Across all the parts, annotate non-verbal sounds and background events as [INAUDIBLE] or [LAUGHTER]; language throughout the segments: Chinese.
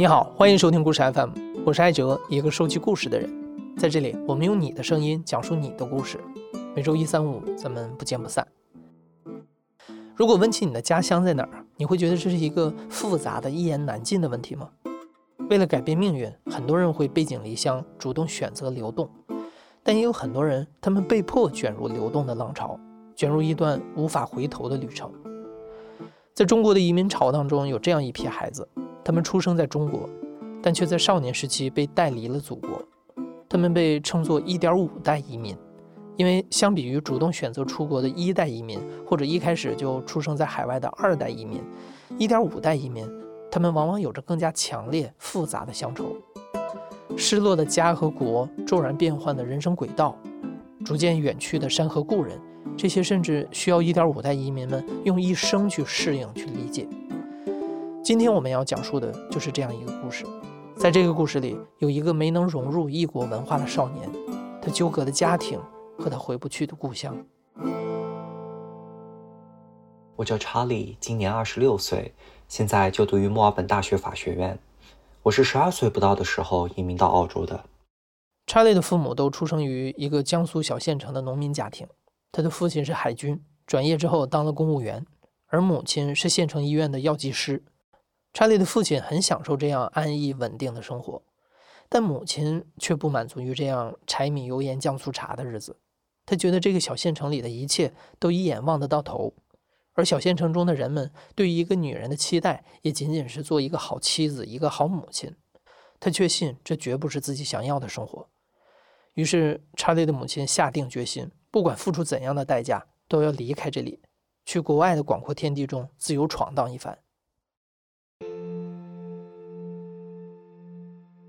你好，欢迎收听故事 FM，我是艾哲，一个收集故事的人。在这里，我们用你的声音讲述你的故事。每周一、三、五，咱们不见不散。如果问起你的家乡在哪儿，你会觉得这是一个复杂的一言难尽的问题吗？为了改变命运，很多人会背井离乡，主动选择流动，但也有很多人，他们被迫卷入流动的浪潮，卷入一段无法回头的旅程。在中国的移民潮当中，有这样一批孩子，他们出生在中国，但却在少年时期被带离了祖国。他们被称作“一点五代移民”，因为相比于主动选择出国的一代移民，或者一开始就出生在海外的二代移民，一点五代移民，他们往往有着更加强烈、复杂的乡愁。失落的家和国，骤然变换的人生轨道，逐渐远去的山河故人。这些甚至需要一点五代移民们用一生去适应、去理解。今天我们要讲述的就是这样一个故事。在这个故事里，有一个没能融入异国文化的少年，他纠葛的家庭和他回不去的故乡。我叫查理，今年二十六岁，现在就读于墨尔本大学法学院。我是十二岁不到的时候移民到澳洲的。查理的父母都出生于一个江苏小县城的农民家庭。他的父亲是海军，转业之后当了公务员，而母亲是县城医院的药剂师。查理的父亲很享受这样安逸稳定的生活，但母亲却不满足于这样柴米油盐酱醋茶的日子。他觉得这个小县城里的一切都一眼望得到头，而小县城中的人们对于一个女人的期待也仅仅是做一个好妻子、一个好母亲。他确信这绝不是自己想要的生活。于是，查理的母亲下定决心。不管付出怎样的代价，都要离开这里，去国外的广阔天地中自由闯荡一番。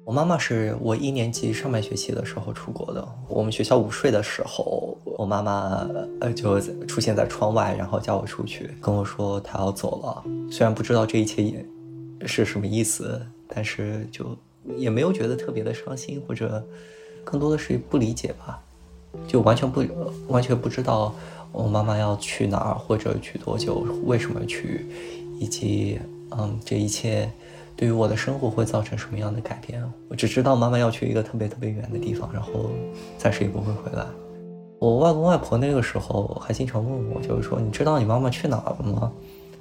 我妈妈是我一年级上半学期的时候出国的。我们学校午睡的时候，我妈妈呃就出现在窗外，然后叫我出去，跟我说她要走了。虽然不知道这一切也是什么意思，但是就也没有觉得特别的伤心，或者更多的是不理解吧。就完全不完全不知道我妈妈要去哪儿或者去多久，为什么去，以及嗯这一切对于我的生活会造成什么样的改变？我只知道妈妈要去一个特别特别远的地方，然后暂时也不会回来。我外公外婆那个时候还经常问我，就是说你知道你妈妈去哪儿了吗？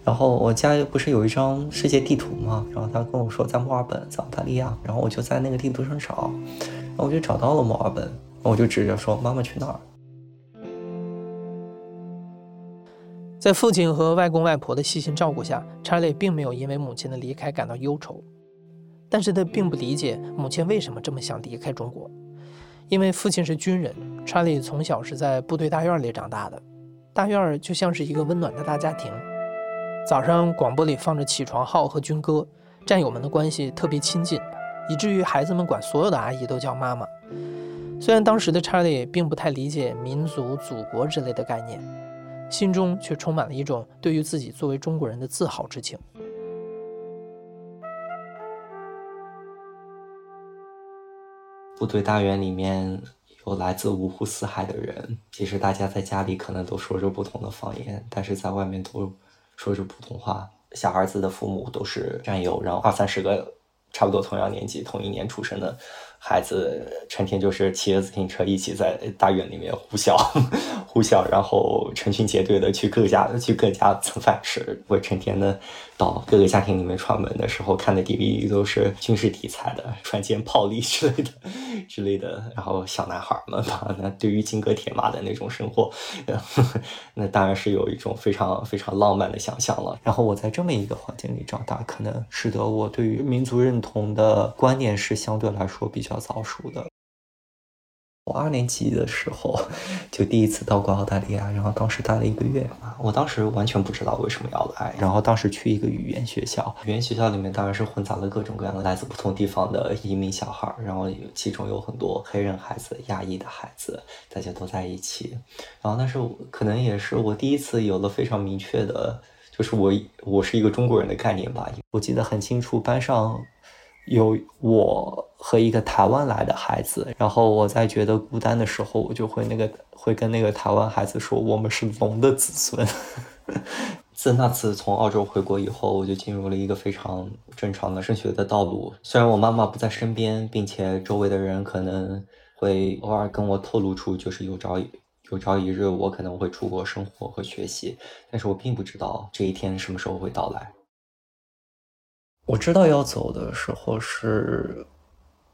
然后我家不是有一张世界地图吗？然后他跟我说在墨尔本，在澳大利亚。然后我就在那个地图上找，然后我就找到了墨尔本。我就指着说：“妈妈去哪儿？”在父亲和外公外婆的细心照顾下，查理并没有因为母亲的离开感到忧愁。但是他并不理解母亲为什么这么想离开中国，因为父亲是军人，查理从小是在部队大院里长大的。大院就像是一个温暖的大家庭，早上广播里放着起床号和军歌，战友们的关系特别亲近，以至于孩子们管所有的阿姨都叫妈妈。虽然当时的查理并不太理解民族、祖国之类的概念，心中却充满了一种对于自己作为中国人的自豪之情。部队大院里面有来自五湖四海的人，其实大家在家里可能都说着不同的方言，但是在外面都说着普通话。小儿子的父母都是战友，然后二三十个差不多同样年纪、同一年出生的。孩子成天就是骑着自行车一起在大院里面呼啸，[LAUGHS] 呼啸，然后成群结队的去各家去各家蹭饭吃。我成天的到各个家庭里面串门的时候，看的 DVD 都是军事题材的，船舰炮利之类的 [LAUGHS] 之类的。然后小男孩们吧，那对于金戈铁马的那种生活，[LAUGHS] 那当然是有一种非常非常浪漫的想象了。然后我在这么一个环境里长大，可能使得我对于民族认同的观念是相对来说比较。比较早熟的，我二年级的时候就第一次到过澳大利亚，然后当时待了一个月嘛。我当时完全不知道为什么要来，然后当时去一个语言学校，语言学校里面当然是混杂了各种各样的来自不同地方的移民小孩，然后其中有很多黑人孩子、亚裔的孩子，大家都在一起。然后那是可能也是我第一次有了非常明确的，就是我我是一个中国人的概念吧。我记得很清楚，班上。有我和一个台湾来的孩子，然后我在觉得孤单的时候，我就会那个会跟那个台湾孩子说，我们是龙的子孙。[LAUGHS] 自那次从澳洲回国以后，我就进入了一个非常正常的升学的道路。虽然我妈妈不在身边，并且周围的人可能会偶尔跟我透露出，就是有朝有朝一日我可能会出国生活和学习，但是我并不知道这一天什么时候会到来。我知道要走的时候是。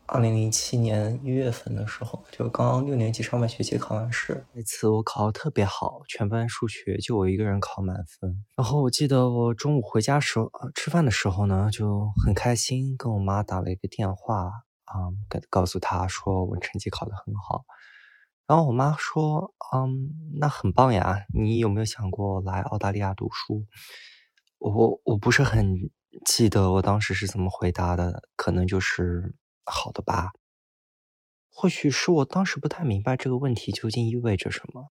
二零零七年一月份的时候，就刚刚六年级上半学期考完试，那次我考的特别好，全班数学就我一个人考满分。然后我记得我中午回家时候，吃饭的时候呢，就很开心，跟我妈打了一个电话，啊，告告诉她说我成绩考得很好。然后我妈说，嗯，那很棒呀，你有没有想过来澳大利亚读书？我我不是很记得我当时是怎么回答的，可能就是。好的吧，或许是我当时不太明白这个问题究竟意味着什么。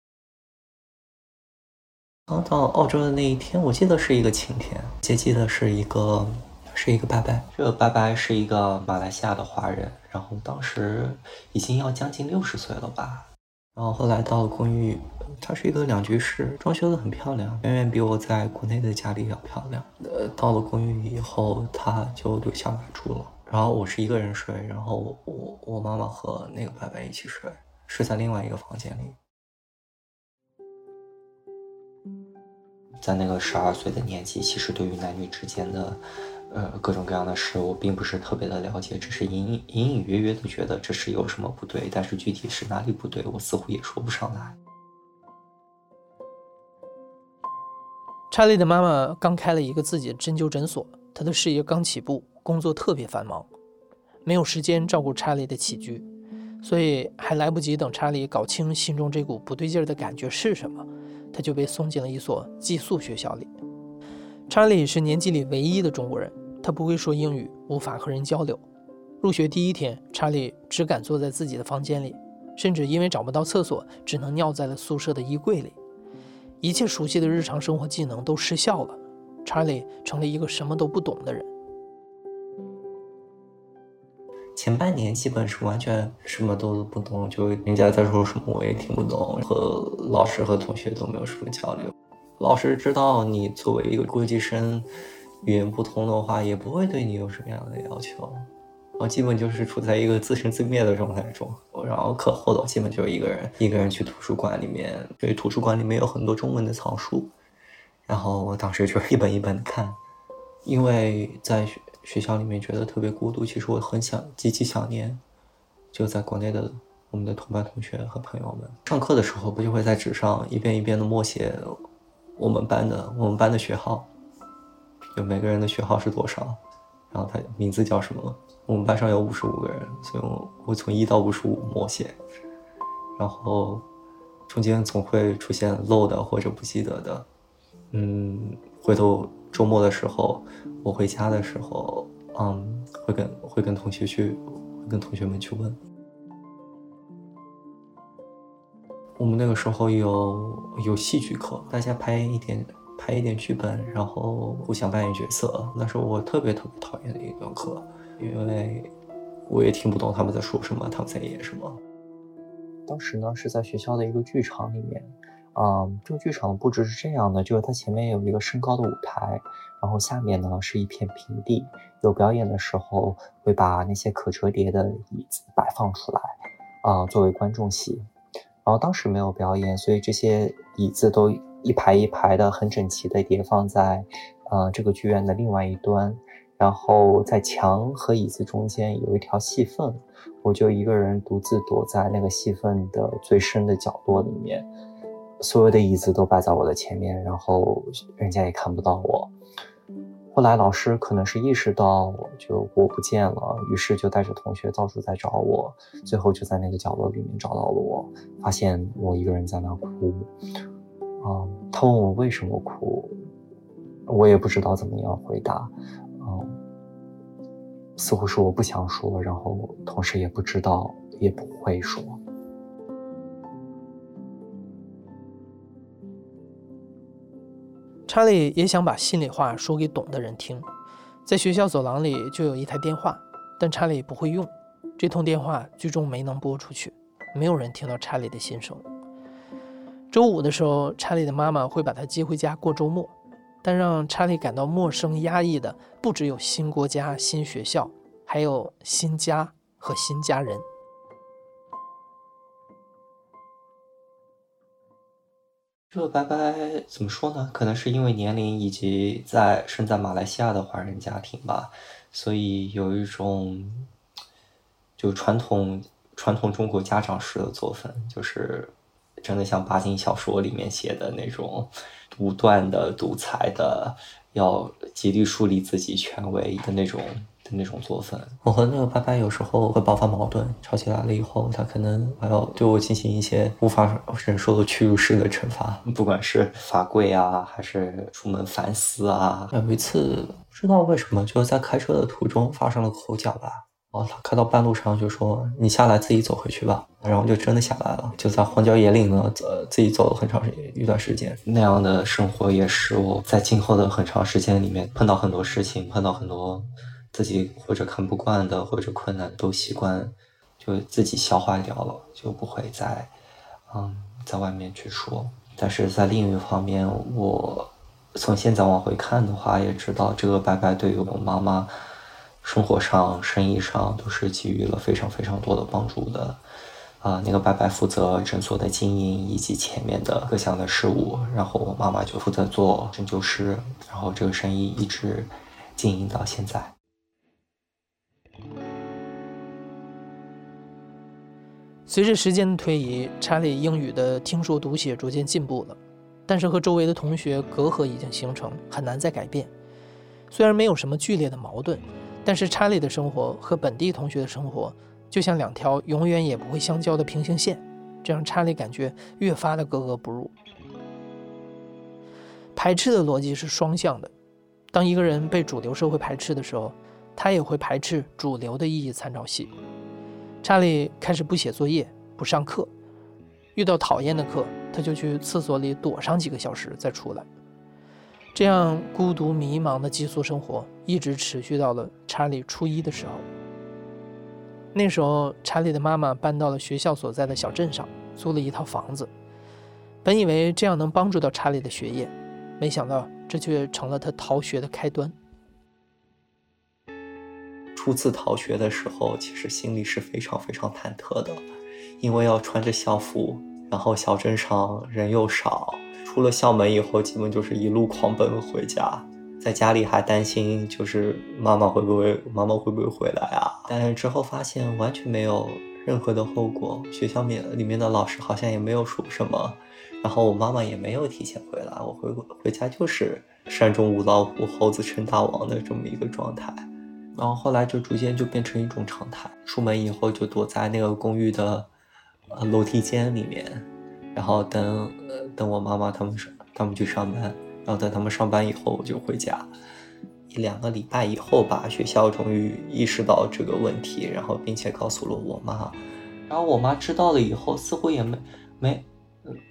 刚到澳洲的那一天，我记得是一个晴天，接机的是一个是一个伯伯，这个伯伯是一个马来西亚的华人，然后当时已经要将近六十岁了吧。然后后来到了公寓，它是一个两居室，装修的很漂亮，远远比我在国内的家里要漂亮。呃，到了公寓以后，他就留下来住了。然后我是一个人睡，然后我我妈妈和那个伯伯一起睡，睡在另外一个房间里。在那个十二岁的年纪，其实对于男女之间的，呃，各种各样的事，我并不是特别的了解，只是隐隐隐隐约约的觉得这是有什么不对，但是具体是哪里不对，我似乎也说不上来。查理的妈妈刚开了一个自己的针灸诊所，她的事业刚起步。工作特别繁忙，没有时间照顾查理的起居，所以还来不及等查理搞清心中这股不对劲儿的感觉是什么，他就被送进了一所寄宿学校里。查理是年级里唯一的中国人，他不会说英语，无法和人交流。入学第一天，查理只敢坐在自己的房间里，甚至因为找不到厕所，只能尿在了宿舍的衣柜里。一切熟悉的日常生活技能都失效了，查理成了一个什么都不懂的人。前半年基本是完全什么都不懂，就人家在说什么我也听不懂，和老师和同学都没有什么交流。老师知道你作为一个国际生，语言不通的话，也不会对你有什么样的要求。我基本就是处在一个自生自灭的状态中。然后课后的基本就是一个人，一个人去图书馆里面，因为图书馆里面有很多中文的藏书，然后我当时就是一本一本的看，因为在学。学校里面觉得特别孤独，其实我很想，极其想念，就在国内的我们的同班同学和朋友们。上课的时候，不就会在纸上一遍一遍的默写我们班的我们班的学号，就每个人的学号是多少，然后他名字叫什么。我们班上有五十五个人，所以我我从一到五十五默写，然后中间总会出现漏的或者不记得的，嗯，回头。周末的时候，我回家的时候，嗯，会跟会跟同学去，跟同学们去问。我们那个时候有有戏剧课，大家拍一点拍一点剧本，然后互相扮演角色。那是我特别特别讨厌的一段课，因为我也听不懂他们在说什么，他们在演什么。当时呢是在学校的一个剧场里面。嗯，这个剧场的布置是这样的，就是它前面有一个升高的舞台，然后下面呢是一片平地。有表演的时候会把那些可折叠的椅子摆放出来，啊，作为观众席。然后当时没有表演，所以这些椅子都一排一排的很整齐的叠放在，呃，这个剧院的另外一端。然后在墙和椅子中间有一条细缝，我就一个人独自躲在那个细缝的最深的角落里面。所有的椅子都摆在我的前面，然后人家也看不到我。后来老师可能是意识到就我不见了，于是就带着同学到处在找我，最后就在那个角落里面找到了我，发现我一个人在那哭。啊，他问我为什么哭，我也不知道怎么样回答。嗯，似乎是我不想说，然后同时也不知道，也不会说。查理也想把心里话说给懂的人听，在学校走廊里就有一台电话，但查理不会用。这通电话最终没能拨出去，没有人听到查理的心声。周五的时候，查理的妈妈会把他接回家过周末。但让查理感到陌生压抑的，不只有新国家、新学校，还有新家和新家人。这个拜拜怎么说呢？可能是因为年龄以及在生在马来西亚的华人家庭吧，所以有一种就传统传统中国家长式的作风，就是真的像巴金小说里面写的那种独断的、独裁的，要极力树立自己权威的那种。的那种作风，我和那个拜拜有时候会爆发矛盾，吵起来了以后，他可能还要对我进行一些无法忍受的屈辱式的惩罚，不管是罚跪啊，还是出门反思啊。有一次不知道为什么，就是在开车的途中发生了口角吧，哦，他开到半路上就说：“你下来自己走回去吧。”然后就真的下来了，就在荒郊野岭呢，呃，自己走了很长时一段时间。那样的生活也使我在今后的很长时间里面碰到很多事情，碰到很多。自己或者看不惯的或者困难都习惯，就自己消化掉了，就不会再，嗯，在外面去说。但是在另一方面，我从现在往回看的话，也知道这个白白对于我妈妈生活上、生意上都是给予了非常非常多的帮助的。啊，那个白白负责诊所的经营以及前面的各项的事务，然后我妈妈就负责做针灸师，然后这个生意一直经营到现在。随着时间的推移，查理英语的听说读写逐渐进步了，但是和周围的同学隔阂已经形成，很难再改变。虽然没有什么剧烈的矛盾，但是查理的生活和本地同学的生活就像两条永远也不会相交的平行线，这让查理感觉越发的格格不入。排斥的逻辑是双向的，当一个人被主流社会排斥的时候，他也会排斥主流的意义参照系。查理开始不写作业、不上课，遇到讨厌的课，他就去厕所里躲上几个小时再出来。这样孤独迷茫的寄宿生活一直持续到了查理初一的时候。那时候，查理的妈妈搬到了学校所在的小镇上，租了一套房子。本以为这样能帮助到查理的学业，没想到这却成了他逃学的开端。初次逃学的时候，其实心里是非常非常忐忑的，因为要穿着校服，然后小镇上人又少，出了校门以后，基本就是一路狂奔回家，在家里还担心，就是妈妈会不会妈妈会不会回来啊？但是之后发现完全没有任何的后果，学校面里面的老师好像也没有说什么，然后我妈妈也没有提前回来，我回回家就是山中无老虎，猴子称大王的这么一个状态。然后后来就逐渐就变成一种常态，出门以后就躲在那个公寓的呃楼梯间里面，然后等呃等我妈妈他们上他们去上班，然后等他们上班以后我就回家。一两个礼拜以后吧，学校终于意识到这个问题，然后并且告诉了我妈。然后我妈知道了以后，似乎也没没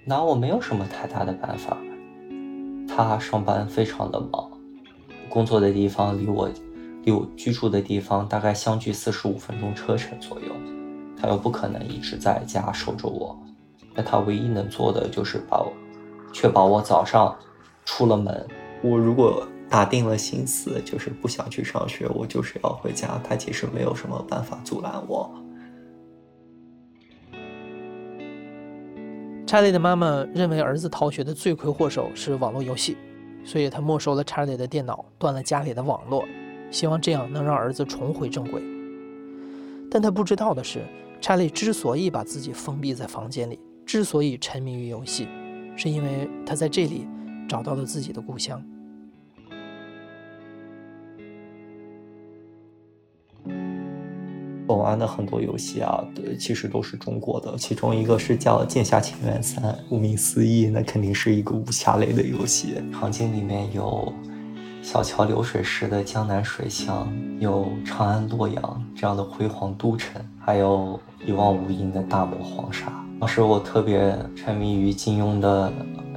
拿我没有什么太大的办法。她上班非常的忙，工作的地方离我。离我居住的地方大概相距四十五分钟车程左右，他又不可能一直在家守着我，那他唯一能做的就是把我确保我早上出了门。我如果打定了心思，就是不想去上学，我就是要回家，他其实没有什么办法阻拦我。查理的妈妈认为儿子逃学的罪魁祸首是网络游戏，所以他没收了查理的电脑，断了家里的网络。希望这样能让儿子重回正轨，但他不知道的是，查理之所以把自己封闭在房间里，之所以沉迷于游戏，是因为他在这里找到了自己的故乡。我玩的很多游戏啊，其实都是中国的，其中一个是叫《剑侠情缘三》，顾名思义，那肯定是一个武侠类的游戏，场景里面有。小桥流水时的江南水乡，有长安洛阳这样的辉煌都城，还有一望无垠的大漠黄沙。当时我特别沉迷于金庸的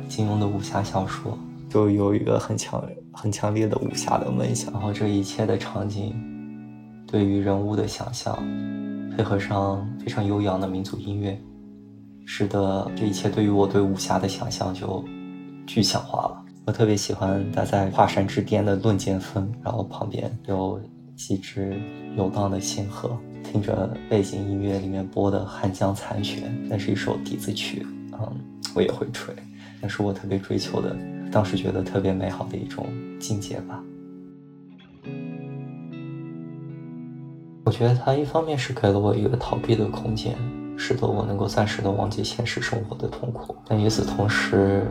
金庸的武侠小说，就有一个很强很强烈的武侠的梦想。然后这一切的场景，对于人物的想象，配合上非常悠扬的民族音乐，使得这一切对于我对武侠的想象就具象化了。我特别喜欢待在华山之巅的论剑峰，然后旁边有几只游荡的仙鹤，听着背景音乐里面播的《汉江残雪》，那是一首笛子曲，嗯，我也会吹，那是我特别追求的，当时觉得特别美好的一种境界吧。我觉得它一方面是给了我一个逃避的空间，使得我能够暂时的忘记现实生活的痛苦，但与此同时。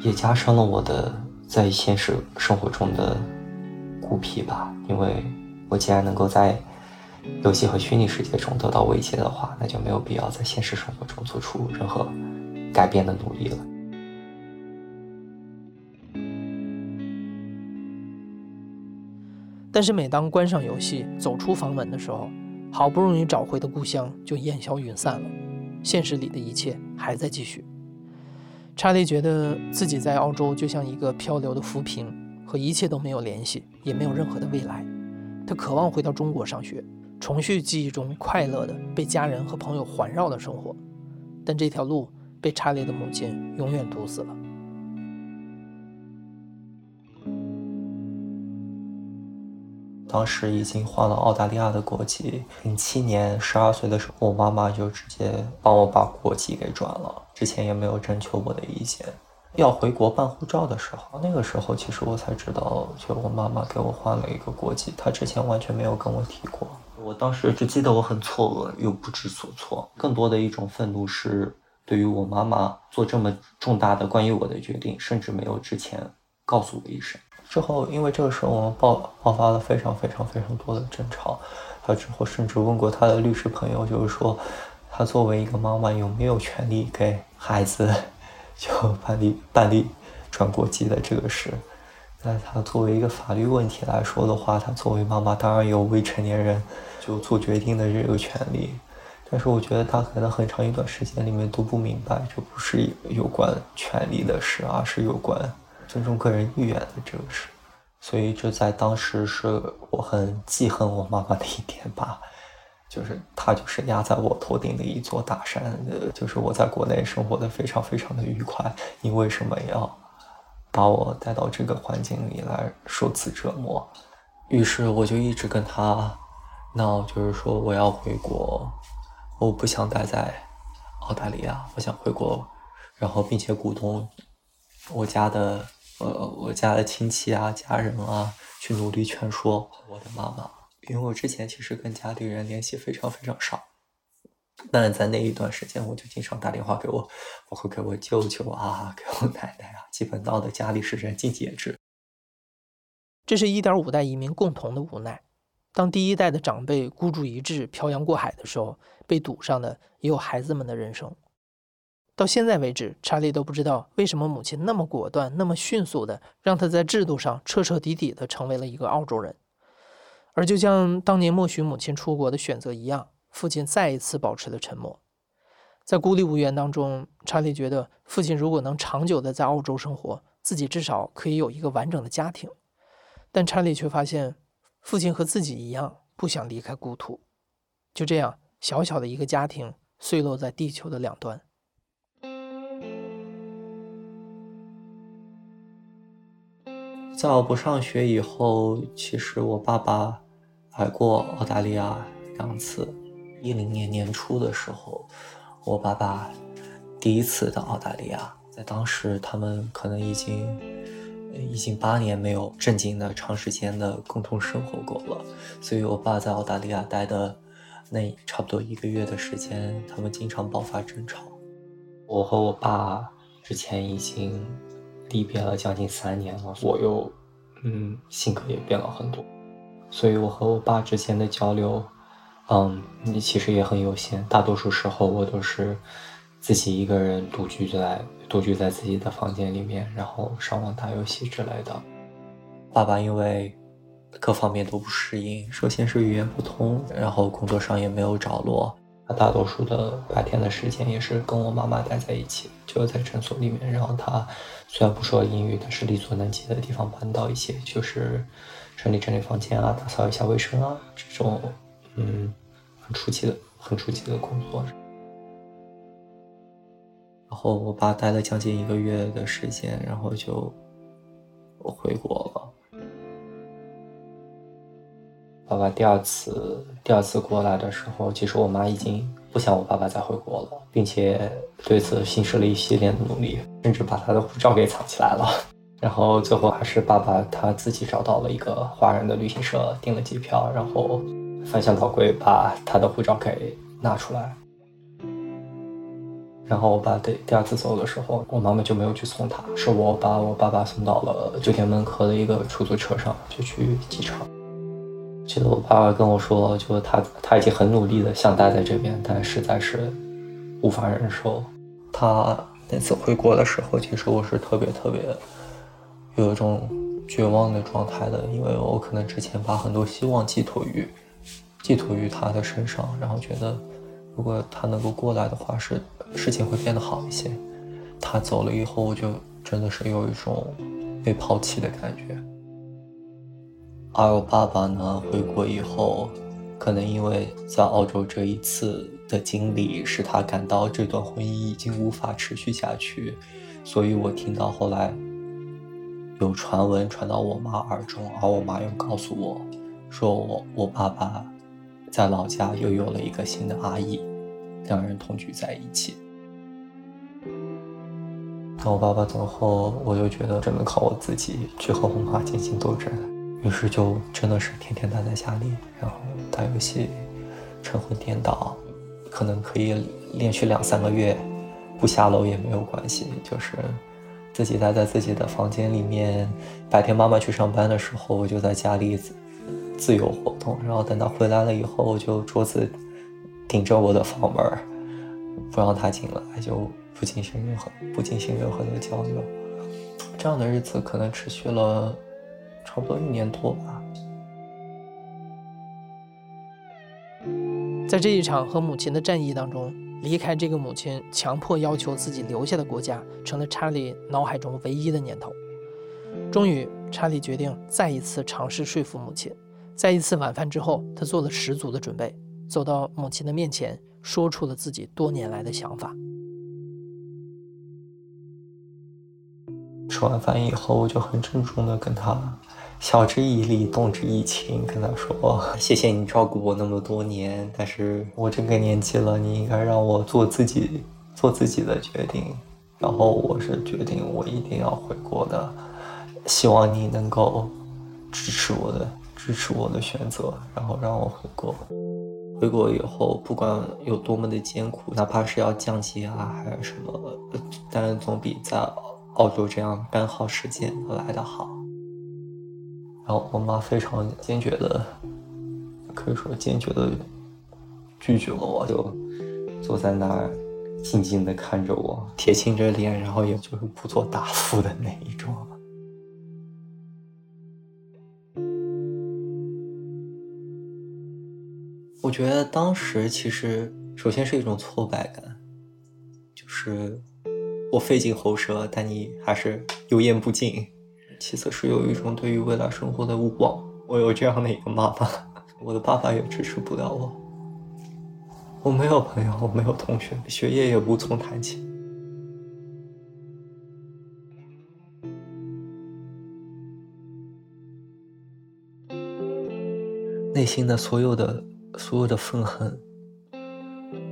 也加深了我的在现实生活中的孤僻吧，因为我既然能够在游戏和虚拟世界中得到慰藉的话，那就没有必要在现实生活中做出任何改变的努力了。但是每当关上游戏，走出房门的时候，好不容易找回的故乡就烟消云散了，现实里的一切还在继续。查理觉得自己在澳洲就像一个漂流的浮萍，和一切都没有联系，也没有任何的未来。他渴望回到中国上学，重续记忆中快乐的被家人和朋友环绕的生活，但这条路被查理的母亲永远堵死了。当时已经换了澳大利亚的国籍，零七年十二岁的时候，我妈妈就直接帮我把国籍给转了，之前也没有征求我的意见。要回国办护照的时候，那个时候其实我才知道，就我妈妈给我换了一个国籍，她之前完全没有跟我提过。我当时只记得我很错愕又不知所措，更多的一种愤怒是对于我妈妈做这么重大的关于我的决定，甚至没有之前告诉我一声。之后，因为这个时候我们爆爆发了非常非常非常多的争吵，他之后甚至问过他的律师朋友，就是说，他作为一个妈妈有没有权利给孩子就办理办理转国籍的这个事？那他作为一个法律问题来说的话，他作为妈妈当然有未成年人就做决定的这个权利，但是我觉得他可能很长一段时间里面都不明白，这不是有关权利的事，而是有关。尊重个人意愿的这个事，所以这在当时是我很记恨我妈妈的一点吧，就是她就是压在我头顶的一座大山，就是我在国内生活的非常非常的愉快，你为什么要把我带到这个环境里来受此折磨？于是我就一直跟她闹，就是说我要回国，我不想待在澳大利亚，我想回国，然后并且鼓动我家的。呃，我家的亲戚啊、家人啊，去努力劝说我的妈妈，因为我之前其实跟家里人联系非常非常少，但是在那一段时间，我就经常打电话给我，包括给我舅舅啊、给我奶奶啊，基本闹得家里是人尽皆知。这是一点五代移民共同的无奈，当第一代的长辈孤注一掷漂洋过海的时候，被堵上的也有孩子们的人生。到现在为止，查理都不知道为什么母亲那么果断、那么迅速的让他在制度上彻彻底底的成为了一个澳洲人。而就像当年默许母亲出国的选择一样，父亲再一次保持了沉默。在孤立无援当中，查理觉得父亲如果能长久的在澳洲生活，自己至少可以有一个完整的家庭。但查理却发现，父亲和自己一样不想离开故土。就这样，小小的一个家庭碎落在地球的两端。在我不上学以后，其实我爸爸来过澳大利亚两次。一零年年初的时候，我爸爸第一次到澳大利亚，在当时他们可能已经已经八年没有正经的长时间的共同生活过了，所以我爸在澳大利亚待的那差不多一个月的时间，他们经常爆发争吵。我和我爸之前已经。离别了将近三年了，我又，嗯，性格也变了很多，所以我和我爸之间的交流，嗯，其实也很有限。大多数时候我都是自己一个人独居在独居在自己的房间里面，然后上网打游戏之类的。爸爸因为各方面都不适应，首先是语言不通，然后工作上也没有着落。他大多数的白天的时间也是跟我妈妈待在一起，就在诊所里面。然后他虽然不说英语，但是力所能及的地方帮到一些，就是整理整理房间啊，打扫一下卫生啊，这种嗯很初级的、很初级的工作。然后我爸待了将近一个月的时间，然后就回国了。爸爸第二次第二次过来的时候，其实我妈已经不想我爸爸再回国了，并且对此行使了一系列的努力，甚至把他的护照给藏起来了。然后最后还是爸爸他自己找到了一个华人的旅行社，订了机票，然后翻箱倒柜把他的护照给拿出来。然后我爸第第二次走的时候，我妈妈就没有去送他，是我把我爸爸送到了酒店门口的一个出租车上，就去机场。记得我爸爸跟我说，就他他已经很努力的想待在这边，但实在是无法忍受。他那次回国的时候，其实我是特别特别有一种绝望的状态的，因为我可能之前把很多希望寄托于寄托于他的身上，然后觉得如果他能够过来的话，是事情会变得好一些。他走了以后，我就真的是有一种被抛弃的感觉。而我爸爸呢，回国以后，可能因为在澳洲这一次的经历，使他感到这段婚姻已经无法持续下去，所以我听到后来有传闻传到我妈耳中，而我妈又告诉我，说我我爸爸在老家又有了一个新的阿姨，两人同居在一起。当我爸爸走后，我就觉得只能靠我自己去和我妈进行斗争。于是就真的是天天待在家里，然后打游戏，晨昏颠倒，可能可以连续两三个月不下楼也没有关系，就是自己待在自己的房间里面。白天妈妈去上班的时候，我就在家里自由活动，然后等到回来了以后，我就桌子顶着我的房门，不让他进来，就不进行任何不进行任何的交流。这样的日子可能持续了。差不多一年多吧。在这一场和母亲的战役当中，离开这个母亲强迫要求自己留下的国家，成了查理脑海中唯一的念头。终于，查理决定再一次尝试说服母亲。在一次晚饭之后，他做了十足的准备，走到母亲的面前，说出了自己多年来的想法。吃完饭以后，我就很郑重的跟他。晓之以理，动之以情，跟他说：“谢谢你照顾我那么多年，但是我这个年纪了，你应该让我做自己做自己的决定。然后我是决定，我一定要回国的。希望你能够支持我的，支持我的选择，然后让我回国。回国以后，不管有多么的艰苦，哪怕是要降级啊，还是什么，但总比在澳洲这样干耗时间来的好。”然后我妈非常坚决的，可以说坚决的拒绝了我，就坐在那儿静静的看着我，铁青着脸，然后也就是不做答复的那一种。我觉得当时其实首先是一种挫败感，就是我费尽喉舌，但你还是油盐不进。其次是有一种对于未来生活的无望。我有这样的一个妈妈，我的爸爸也支持不了我。我没有朋友，我没有同学，学业也无从谈起。内心的所有的所有的愤恨，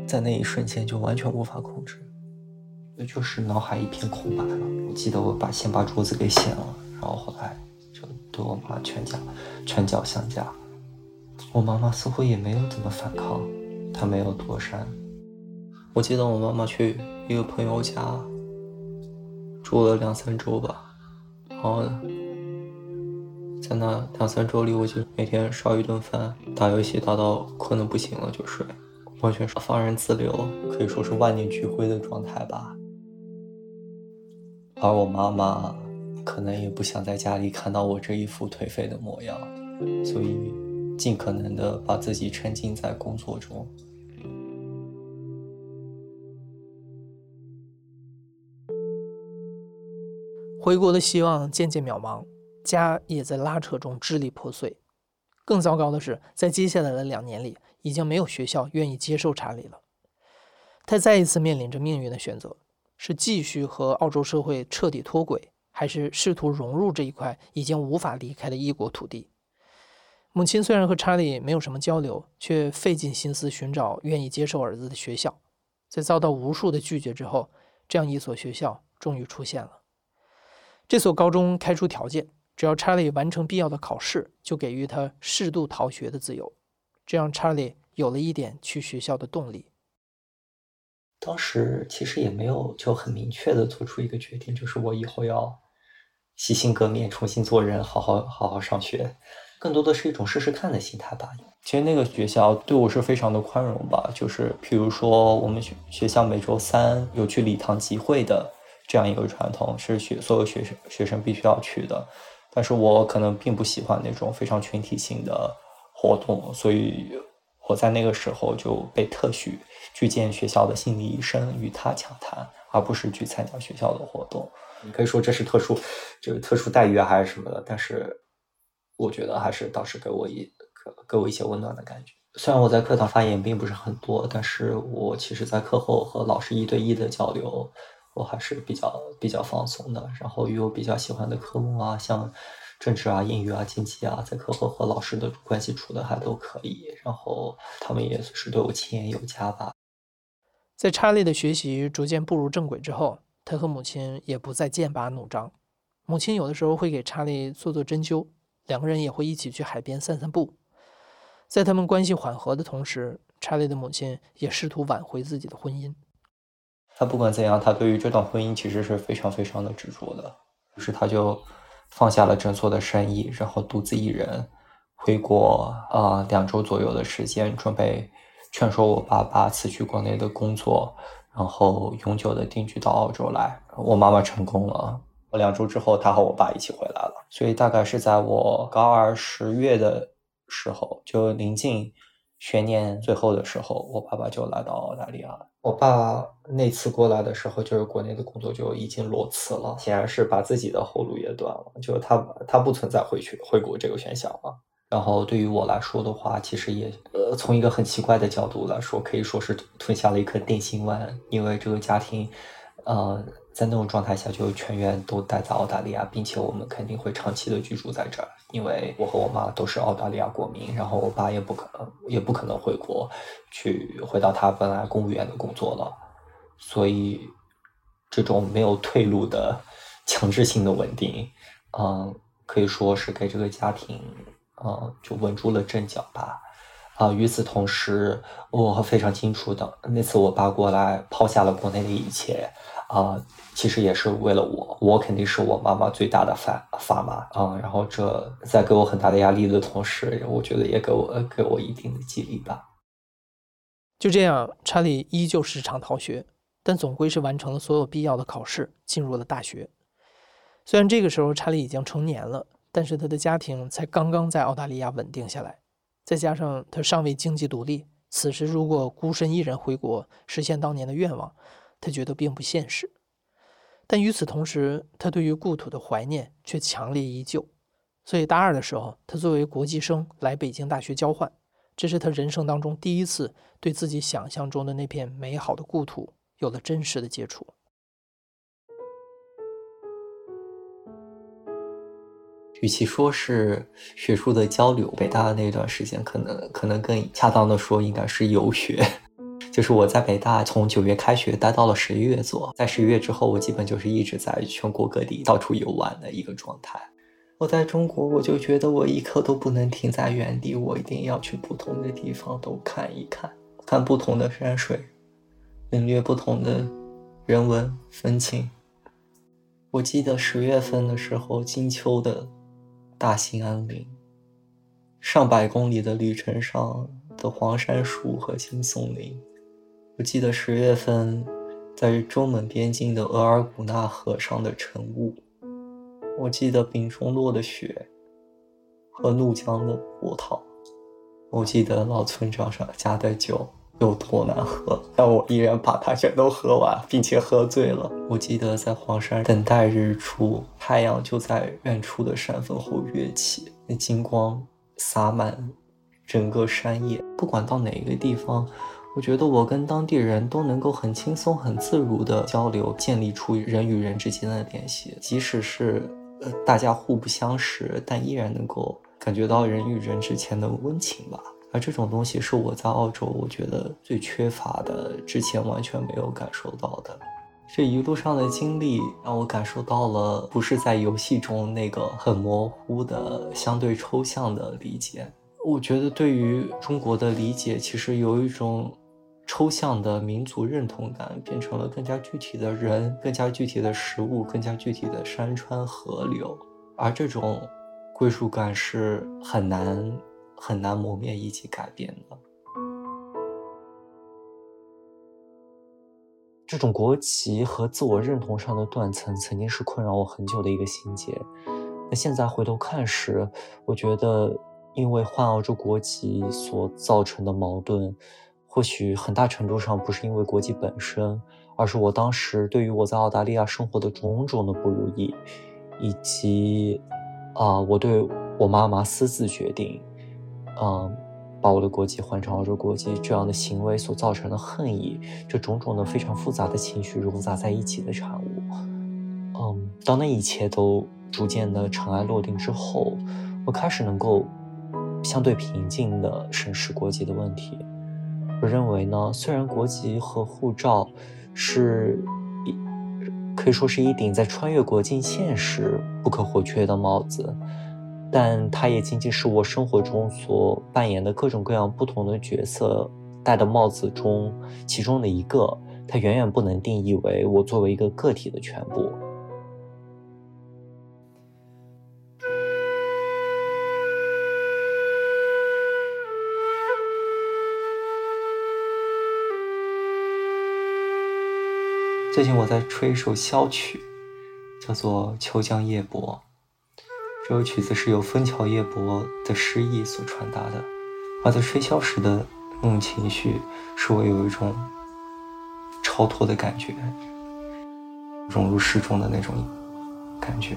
在那一瞬间就完全无法控制，那就是脑海一片空白了。我记得我把先把桌子给掀了。然后后来就对我妈拳脚拳脚相加，我妈妈似乎也没有怎么反抗，她没有躲闪。我记得我妈妈去一个朋友家住了两三周吧，然后在那两三周里，我就每天烧一顿饭，打游戏打到困得不行了就睡，完全是放任自流，可以说是万念俱灰的状态吧。而我妈妈。可能也不想在家里看到我这一副颓废的模样，所以尽可能的把自己沉浸在工作中。回国的希望渐渐渺茫，家也在拉扯中支离破碎。更糟糕的是，在接下来的两年里，已经没有学校愿意接受查理了。他再一次面临着命运的选择：是继续和澳洲社会彻底脱轨。还是试图融入这一块已经无法离开的异国土地？母亲虽然和查理没有什么交流，却费尽心思寻找愿意接受儿子的学校。在遭到无数的拒绝之后，这样一所学校终于出现了。这所高中开出条件，只要查理完成必要的考试，就给予他适度逃学的自由，这让查理有了一点去学校的动力。当时其实也没有就很明确的做出一个决定，就是我以后要洗心革面，重新做人，好好好好上学。更多的是一种试试看的心态吧。其实那个学校对我是非常的宽容吧，就是譬如说我们学学校每周三有去礼堂集会的这样一个传统，是学所有学生学生必须要去的。但是我可能并不喜欢那种非常群体性的活动，所以我在那个时候就被特许去见学校的心理医生，与他洽谈，而不是去参加学校的活动。你可以说这是特殊，就是特殊待遇啊，还是什么的，但是。我觉得还是导师给我一给给我一些温暖的感觉。虽然我在课堂发言并不是很多，但是我其实在课后和老师一对一的交流，我还是比较比较放松的。然后与我比较喜欢的科目啊，像政治啊、英语啊、经济啊，在课后和老师的关系处的还都可以。然后他们也是对我亲言有加吧。在查理的学习逐渐步入正轨之后，他和母亲也不再剑拔弩张。母亲有的时候会给查理做做针灸。两个人也会一起去海边散散步，在他们关系缓和的同时，查理的母亲也试图挽回自己的婚姻。他不管怎样，他对于这段婚姻其实是非常非常的执着的。于是他就放下了诊所的生意，然后独自一人回国啊，两周左右的时间，准备劝说我爸爸辞去国内的工作，然后永久的定居到澳洲来。我妈妈成功了。两周之后，他和我爸一起回来了，所以大概是在我高二十月的时候，就临近学年最后的时候，我爸爸就来到澳大利亚。我爸那次过来的时候，就是国内的工作就已经裸辞了，显然是把自己的后路也断了，就他他不存在回去回国这个选项了。然后对于我来说的话，其实也呃，从一个很奇怪的角度来说，可以说是吞下了一颗定心丸，因为这个家庭，呃。在那种状态下，就全员都待在澳大利亚，并且我们肯定会长期的居住在这儿，因为我和我妈都是澳大利亚国民，然后我爸也不可能也不可能回国去回到他本来公务员的工作了，所以这种没有退路的强制性的稳定，嗯，可以说是给这个家庭，嗯，就稳住了阵脚吧。啊，与此同时，我非常清楚的，那次我爸过来抛下了国内的一切。啊，其实也是为了我，我肯定是我妈妈最大的砝砝码啊。然后这在给我很大的压力的同时，我觉得也给我给我一定的激励吧。就这样，查理依旧时常逃学，但总归是完成了所有必要的考试，进入了大学。虽然这个时候查理已经成年了，但是他的家庭才刚刚在澳大利亚稳定下来，再加上他尚未经济独立，此时如果孤身一人回国实现当年的愿望。他觉得并不现实，但与此同时，他对于故土的怀念却强烈依旧。所以大二的时候，他作为国际生来北京大学交换，这是他人生当中第一次对自己想象中的那片美好的故土有了真实的接触。与其说是学术的交流，北大的那段时间，可能可能更恰当的说，应该是游学。[LAUGHS] 就是我在北大从九月开学待到了十一月左，在十一月之后，我基本就是一直在全国各地到处游玩的一个状态。我在中国，我就觉得我一刻都不能停在原地，我一定要去不同的地方都看一看，看不同的山水，领略不同的人文风情。我记得十月份的时候，金秋的大兴安岭，上百公里的旅程上的黄山树和青松林。我记得十月份，在中蒙边境的额尔古纳河上的晨雾。我记得丙中落的雪和怒江的波涛。我记得老村长上家的酒有多难喝，但我依然把它全都喝完，并且喝醉了。我记得在黄山等待日出，太阳就在远处的山峰后跃起，那金光洒满整个山野。不管到哪一个地方。我觉得我跟当地人都能够很轻松、很自如的交流，建立出人与人之间的联系，即使是呃大家互不相识，但依然能够感觉到人与人之间的温情吧。而这种东西是我在澳洲我觉得最缺乏的，之前完全没有感受到的。这一路上的经历让我感受到了，不是在游戏中那个很模糊的、相对抽象的理解。我觉得对于中国的理解，其实有一种抽象的民族认同感，变成了更加具体的人、更加具体的食物、更加具体的山川河流。而这种归属感是很难、很难磨灭以及改变的。这种国籍和自我认同上的断层，曾经是困扰我很久的一个心结。那现在回头看时，我觉得因为换澳洲国籍所造成的矛盾，或许很大程度上不是因为国籍本身，而是我当时对于我在澳大利亚生活的种种的不如意，以及啊，我对我妈妈私自决定，嗯。把我的国籍换成澳洲国籍，这样的行为所造成的恨意，这种种的非常复杂的情绪融杂在一起的产物。嗯，当那一切都逐渐的尘埃落定之后，我开始能够相对平静的审视国籍的问题。我认为呢，虽然国籍和护照是一可以说是一顶在穿越国境线时不可或缺的帽子。但它也仅仅是我生活中所扮演的各种各样不同的角色戴的帽子中其中的一个，它远远不能定义为我作为一个个体的全部。最近我在吹一首箫曲，叫做《秋江夜泊》。这首曲子是由枫桥夜泊的诗意所传达的，而在吹箫时的那种情绪，使我有一种超脱的感觉，融入诗中的那种感觉。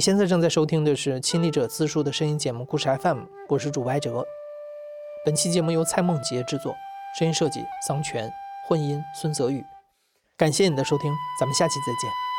现在正在收听的是亲历者自述的声音节目《故事 FM》，我是主播艾哲。本期节目由蔡梦杰制作，声音设计桑泉，混音孙泽宇。感谢你的收听，咱们下期再见。